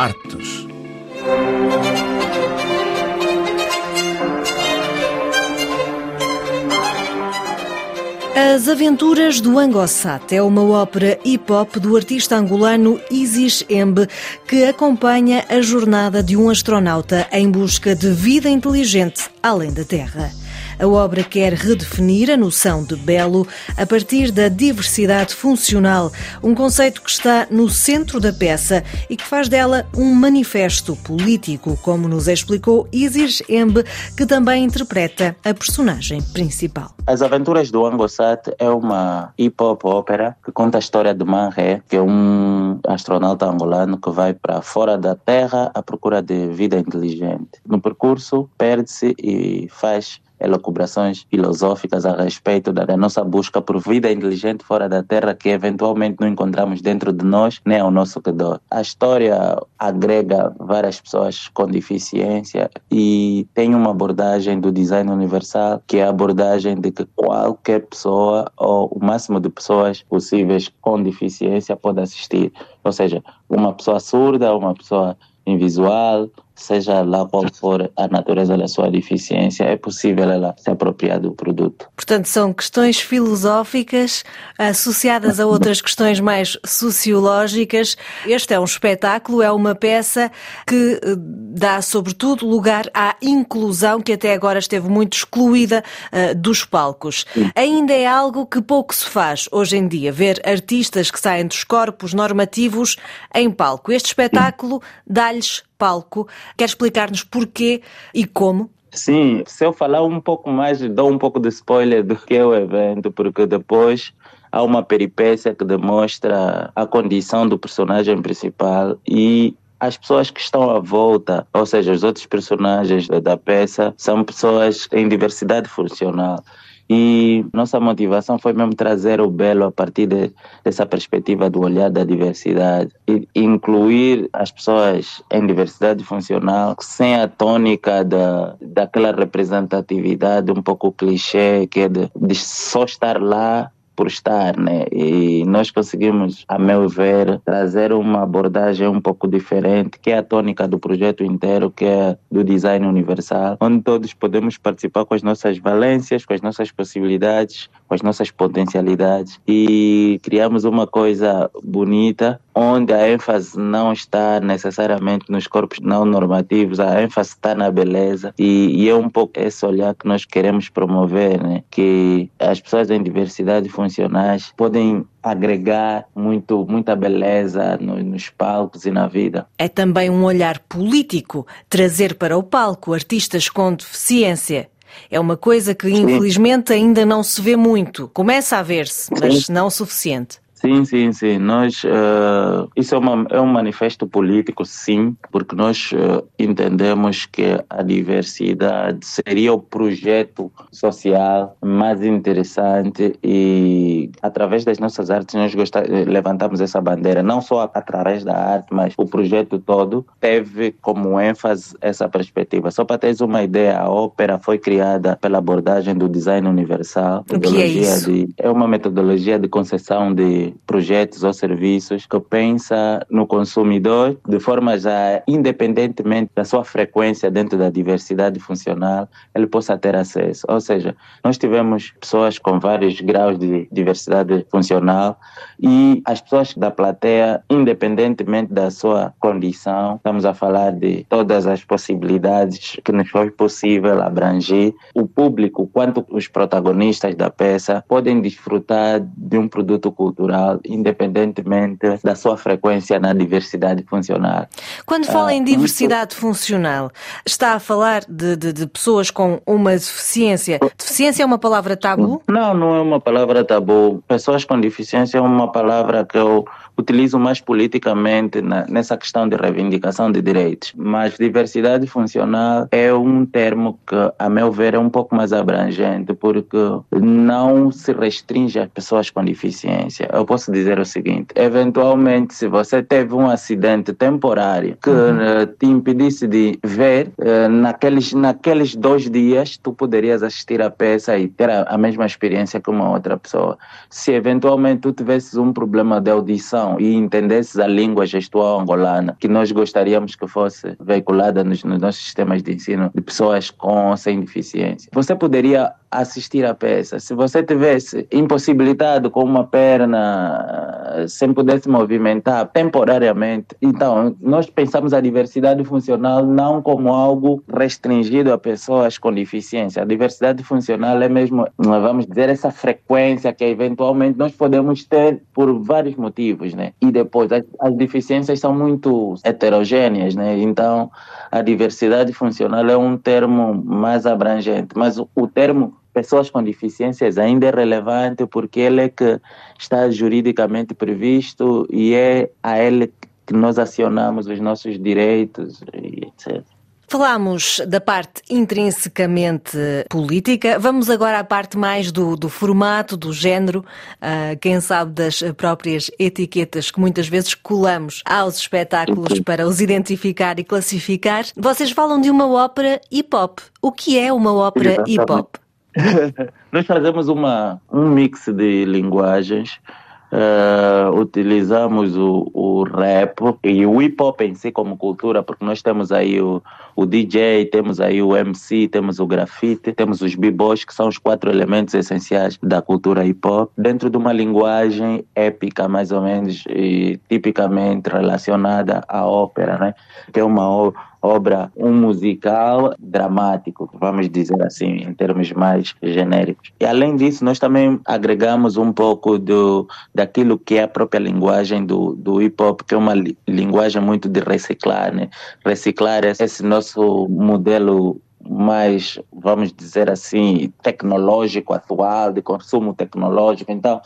Artes. As Aventuras do Angosat é uma ópera hip-hop do artista angolano Isis Embe que acompanha a jornada de um astronauta em busca de vida inteligente além da Terra. A obra quer redefinir a noção de belo a partir da diversidade funcional, um conceito que está no centro da peça e que faz dela um manifesto político, como nos explicou Isis Embe, que também interpreta a personagem principal. As Aventuras do Angosat é uma hip-hop ópera que conta a história de Manré, que é um astronauta angolano que vai para fora da Terra à procura de vida inteligente. No percurso, perde-se e faz elucubrações filosóficas a respeito da, nossa busca por vida inteligente fora da Terra que eventualmente não encontramos dentro de nós nem ao nosso redor. A história agrega várias pessoas com deficiência e tem uma abordagem do design universal que é a abordagem de que qualquer pessoa ou o máximo de pessoas possíveis com deficiência pode assistir. Ou seja, uma pessoa surda, uma pessoa invisual, seja lá qual for a natureza da sua deficiência, é possível ela se apropriar do produto. Portanto, são questões filosóficas associadas a outras questões mais sociológicas. Este é um espetáculo, é uma peça que eh, dá, sobretudo, lugar à inclusão que até agora esteve muito excluída uh, dos palcos. Sim. Ainda é algo que pouco se faz hoje em dia, ver artistas que saem dos corpos normativos em palco. Este espetáculo dá-lhes palco. Quer explicar-nos porquê e como? Sim, se eu falar um pouco mais, dou um pouco de spoiler do que é o evento, porque depois há uma peripécia que demonstra a condição do personagem principal e as pessoas que estão à volta, ou seja, os outros personagens da peça, são pessoas em diversidade funcional. E nossa motivação foi mesmo trazer o belo a partir de, dessa perspectiva do olhar da diversidade e incluir as pessoas em diversidade funcional sem a tônica da, daquela representatividade um pouco clichê que é de, de só estar lá por estar, né? E nós conseguimos, a meu ver, trazer uma abordagem um pouco diferente, que é a tônica do projeto inteiro, que é do design universal, onde todos podemos participar com as nossas valências, com as nossas possibilidades, com as nossas potencialidades e criamos uma coisa bonita onde a ênfase não está necessariamente nos corpos não normativos, a ênfase está na beleza e, e é um pouco esse olhar que nós queremos promover, né? que as pessoas em diversidade funcionais podem agregar muito, muita beleza no, nos palcos e na vida. É também um olhar político trazer para o palco artistas com deficiência. É uma coisa que, infelizmente, ainda não se vê muito. Começa a ver-se, mas não o suficiente. Sim, sim, sim. Nós, uh, isso é, uma, é um manifesto político, sim, porque nós uh, entendemos que a diversidade seria o projeto social mais interessante e através das nossas artes nós gostar, levantamos essa bandeira, não só através da arte, mas o projeto todo teve como ênfase essa perspectiva. Só para teres uma ideia, a ópera foi criada pela abordagem do design universal. O que é isso? De, é uma metodologia de concessão de projetos ou serviços que pensa no consumidor de forma já independentemente da sua frequência dentro da diversidade funcional, ele possa ter acesso. Ou seja, nós tivemos pessoas com vários graus de diversidade funcional e as pessoas da plateia, independentemente da sua condição, estamos a falar de todas as possibilidades que nos foi possível abranger. O público, quanto os protagonistas da peça, podem desfrutar de um produto cultural independentemente da sua frequência na diversidade funcional. Quando fala em ah, diversidade funcional, está a falar de, de, de, pessoas com uma deficiência. Deficiência é uma palavra tabu? Não, não é uma palavra tabu. Pessoas com deficiência é uma palavra que eu utilizo mais politicamente na, nessa questão de reivindicação de direitos. Mas diversidade funcional é um termo que, a meu ver, é um pouco mais abrangente, porque não se restringe às pessoas com deficiência. Eu posso dizer o seguinte: eventualmente, se você teve um acidente temporário que uhum. uh, te impedisse de ver, uh, naqueles, naqueles dois dias, tu poderias assistir a peça e ter a, a, mesma experiência que uma outra pessoa. Se eventualmente tu tivesses um problema de audição e entendesses a língua gestual angolana, que nós gostaríamos que fosse veiculada nos, nos nossos sistemas de ensino de pessoas com sem deficiência, você poderia assistir a peça. Se você tivesse impossibilitado com uma perna, sem poder se movimentar temporariamente, então nós pensamos a diversidade funcional não como algo restringido a pessoas com deficiência. A diversidade funcional é mesmo, vamos dizer, essa frequência que eventualmente nós podemos ter por vários motivos, né? E depois as, as deficiências são muito heterogêneas, né? Então a diversidade funcional é um termo mais abrangente, mas o, o termo pessoas com deficiências ainda é relevante porque ele é que está juridicamente previsto e é a ele que nós acionamos os nossos direitos e etc. Falámos da parte intrinsecamente política, vamos agora à parte mais do, do formato, do género, uh, quem sabe das próprias etiquetas que muitas vezes colamos aos espetáculos para os identificar e classificar. Vocês falam de uma ópera hip-hop. O que é uma ópera hip-hop? Nós fazemos uma, um mix de linguagens. Uh, utilizamos o, o rap e o hip hop em si como cultura, porque nós temos aí o, o DJ, temos aí o MC, temos o grafite, temos os b-boys, que são os quatro elementos essenciais da cultura hip hop, dentro de uma linguagem épica, mais ou menos, e tipicamente relacionada à ópera, né? que é uma obra, um musical dramático, vamos dizer assim, em termos mais genéricos. E além disso, nós também agregamos um pouco do, daquilo que é a própria linguagem do, do hip hop, que é uma li, linguagem muito de reciclar, né? Reciclar esse nosso modelo mais, vamos dizer assim, tecnológico atual, de consumo tecnológico. Então,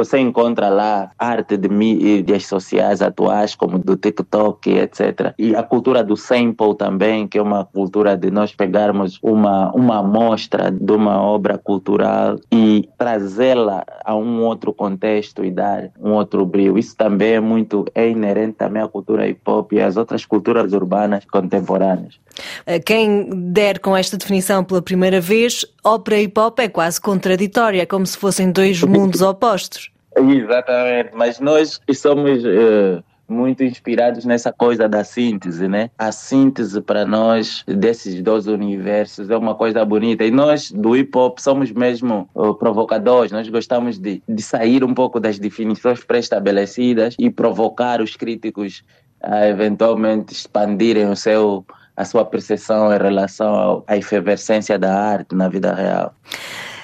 você encontra lá arte de mídias sociais atuais, como do TikTok, etc. E a cultura do sample também, que é uma cultura de nós pegarmos uma, uma amostra de uma obra cultural e trazê-la a um outro contexto e dar um outro brilho. Isso também é muito, é inerente também à cultura hip hop e às outras culturas urbanas contemporâneas. Eh, quem der com esta definição pela primeira vez, ópera e hip hop é quase contraditória, é como se fossem dois mundos opostos. Exatamente, mas nós somos uh, muito inspirados nessa coisa da síntese, né? A síntese para nós desses dois universos é uma coisa bonita. E nós do hip hop somos mesmo uh, provocadores, nós gostamos de, de sair um pouco das definições pré-estabelecidas e provocar os críticos a eventualmente expandirem o seu a sua percepção em relação à efervescência da arte na vida real.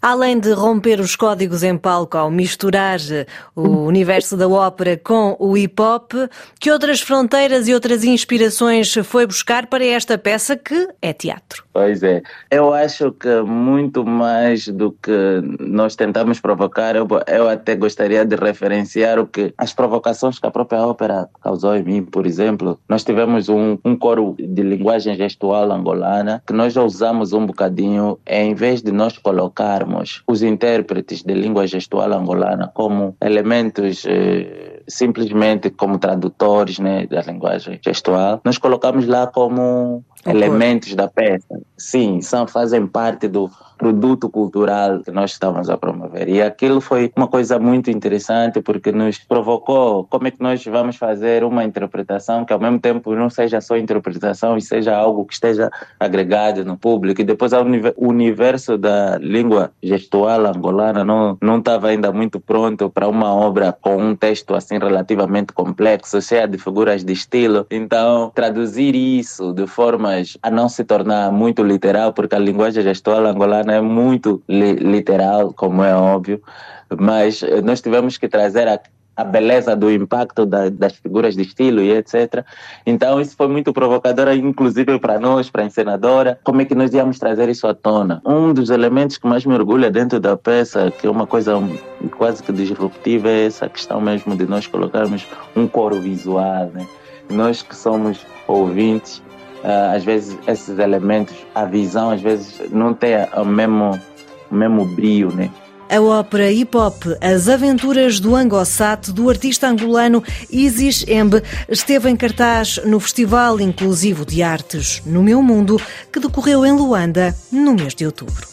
Além de romper os códigos em palco ao misturar o universo da ópera com o hip hop, que outras fronteiras e outras inspirações foi buscar para esta peça que é teatro? Pois é, eu acho que muito mais do que nós tentamos provocar, eu, eu até gostaria de referenciar o que as provocações que a própria ópera causou em mim, por exemplo. Nós tivemos um, um coro de linguagem gestual angolana que nós já usamos um bocadinho, em vez de nós colocar os intérpretes de língua gestual angolana como elementos eh, simplesmente como tradutores né, da linguagem gestual, nós colocamos lá como elementos da peça. Sim, são, fazem parte do produto cultural que nós estávamos a promover. E aquilo foi uma coisa muito interessante porque nos provocou como é que nós vamos fazer uma interpretação que ao mesmo tempo não seja só interpretação e seja algo que esteja agregado no público. E depois o universo da língua gestual angolana não não estava ainda muito pronto para uma obra com um texto assim relativamente complexo, cheia de figuras de estilo. Então, traduzir isso de formas a não se tornar muito literal, porque a linguagem gestual angolana é muito li literal, como é óbvio, mas eh, nós tivemos que trazer a, a beleza do impacto da, das figuras de estilo e etc. Então isso foi muito provocador, inclusive para nós, para a encenadora, como é que nós íamos trazer isso à tona. Um dos elementos que mais me orgulha dentro da peça, que é uma coisa quase que disruptiva, é essa questão mesmo de nós colocarmos um coro visual, né? Nós que somos ouvintes, às vezes esses elementos, a visão às vezes não tem o mesmo, o mesmo brilho, né? A ópera hip-hop As Aventuras do Angosat, do artista angolano Isis Embe, esteve em cartaz no Festival Inclusivo de Artes No Meu Mundo, que decorreu em Luanda no mês de outubro.